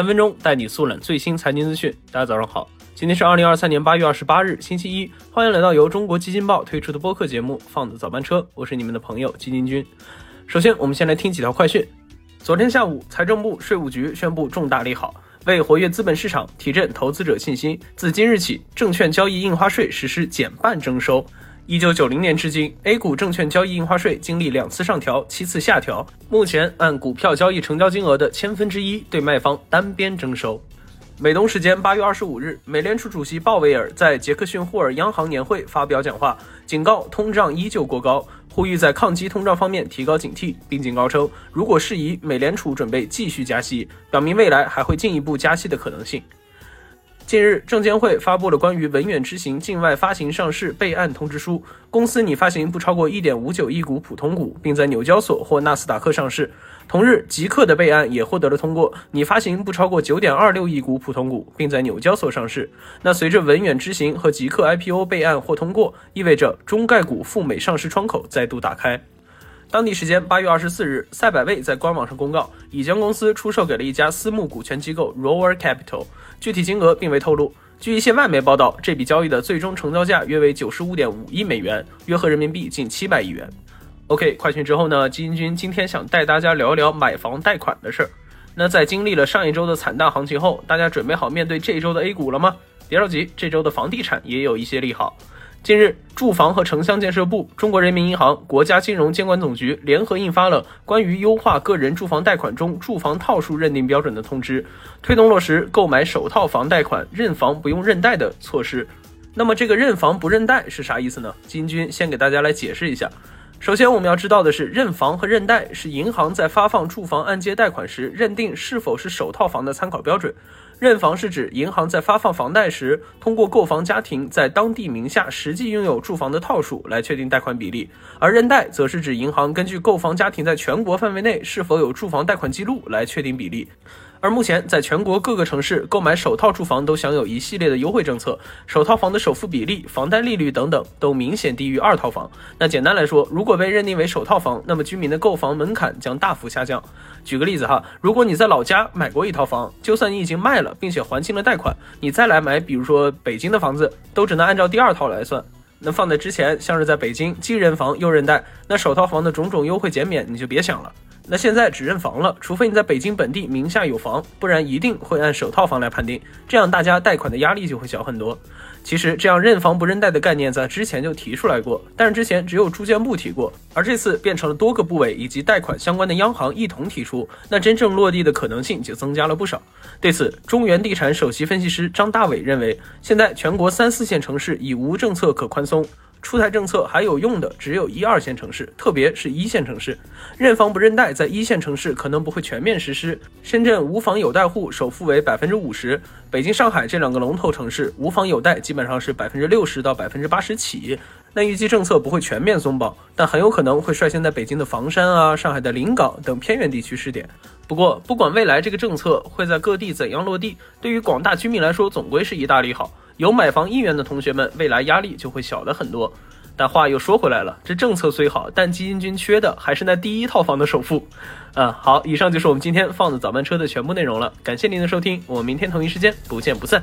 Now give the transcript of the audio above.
三分钟带你速览最新财经资讯。大家早上好，今天是二零二三年八月二十八日，星期一。欢迎来到由中国基金报推出的播客节目《放的早班车》，我是你们的朋友基金君。首先，我们先来听几条快讯。昨天下午，财政部、税务局宣布重大利好，为活跃资本市场、提振投资者信心，自今日起，证券交易印花税实施减半征收。一九九零年至今，A 股证券交易印花税经历两次上调、七次下调，目前按股票交易成交金额的千分之一对卖方单边征收。美东时间八月二十五日，美联储主席鲍威尔在杰克逊霍尔央行年会发表讲话，警告通胀依旧过高，呼吁在抗击通胀方面提高警惕，并警告称，如果适宜，美联储准备继续加息，表明未来还会进一步加息的可能性。近日，证监会发布了关于文远之行境外发行上市备案通知书，公司拟发行不超过一点五九亿股普通股，并在纽交所或纳斯达克上市。同日，极客的备案也获得了通过，拟发行不超过九点二六亿股普通股，并在纽交所上市。那随着文远之行和极客 IPO 备案或通过，意味着中概股赴美上市窗口再度打开。当地时间八月二十四日，赛百味在官网上公告，已将公司出售给了一家私募股权机构 Rover Capital，具体金额并未透露。据一些外媒报道，这笔交易的最终成交价约为九十五点五亿美元，约合人民币近七百亿元。OK，快讯之后呢，基金君今天想带大家聊一聊买房贷款的事儿。那在经历了上一周的惨淡行情后，大家准备好面对这周的 A 股了吗？别着急，这周的房地产也有一些利好。近日，住房和城乡建设部、中国人民银行、国家金融监管总局联合印发了关于优化个人住房贷款中住房套数认定标准的通知，推动落实购买首套房贷款认房不用认贷的措施。那么，这个认房不认贷是啥意思呢？金军先给大家来解释一下。首先，我们要知道的是，认房和认贷是银行在发放住房按揭贷款时认定是否是首套房的参考标准。认房是指银行在发放房贷时，通过购房家庭在当地名下实际拥有住房的套数来确定贷款比例，而认贷则是指银行根据购房家庭在全国范围内是否有住房贷款记录来确定比例。而目前，在全国各个城市购买首套住房都享有一系列的优惠政策，首套房的首付比例、房贷利率等等都明显低于二套房。那简单来说，如果被认定为首套房，那么居民的购房门槛将大幅下降。举个例子哈，如果你在老家买过一套房，就算你已经卖了并且还清了贷款，你再来买，比如说北京的房子，都只能按照第二套来算。那放在之前，像是在北京既认房又认贷，那首套房的种种优惠减免你就别想了。那现在只认房了，除非你在北京本地名下有房，不然一定会按首套房来判定，这样大家贷款的压力就会小很多。其实这样认房不认贷的概念在之前就提出来过，但是之前只有住建部提过，而这次变成了多个部委以及贷款相关的央行一同提出，那真正落地的可能性就增加了不少。对此，中原地产首席分析师张大伟认为，现在全国三四线城市已无政策可宽松。出台政策还有用的只有一二线城市，特别是一线城市，认房不认贷，在一线城市可能不会全面实施。深圳无房有贷户首付为百分之五十，北京、上海这两个龙头城市无房有贷基本上是百分之六十到百分之八十起。那预计政策不会全面松绑，但很有可能会率先在北京的房山啊、上海的临港等偏远地区试点。不过，不管未来这个政策会在各地怎样落地，对于广大居民来说，总归是一大利好。有买房意愿的同学们，未来压力就会小了很多。但话又说回来了，这政策虽好，但基金君缺的还是那第一套房的首付。嗯，好，以上就是我们今天放的早班车的全部内容了。感谢您的收听，我们明天同一时间不见不散。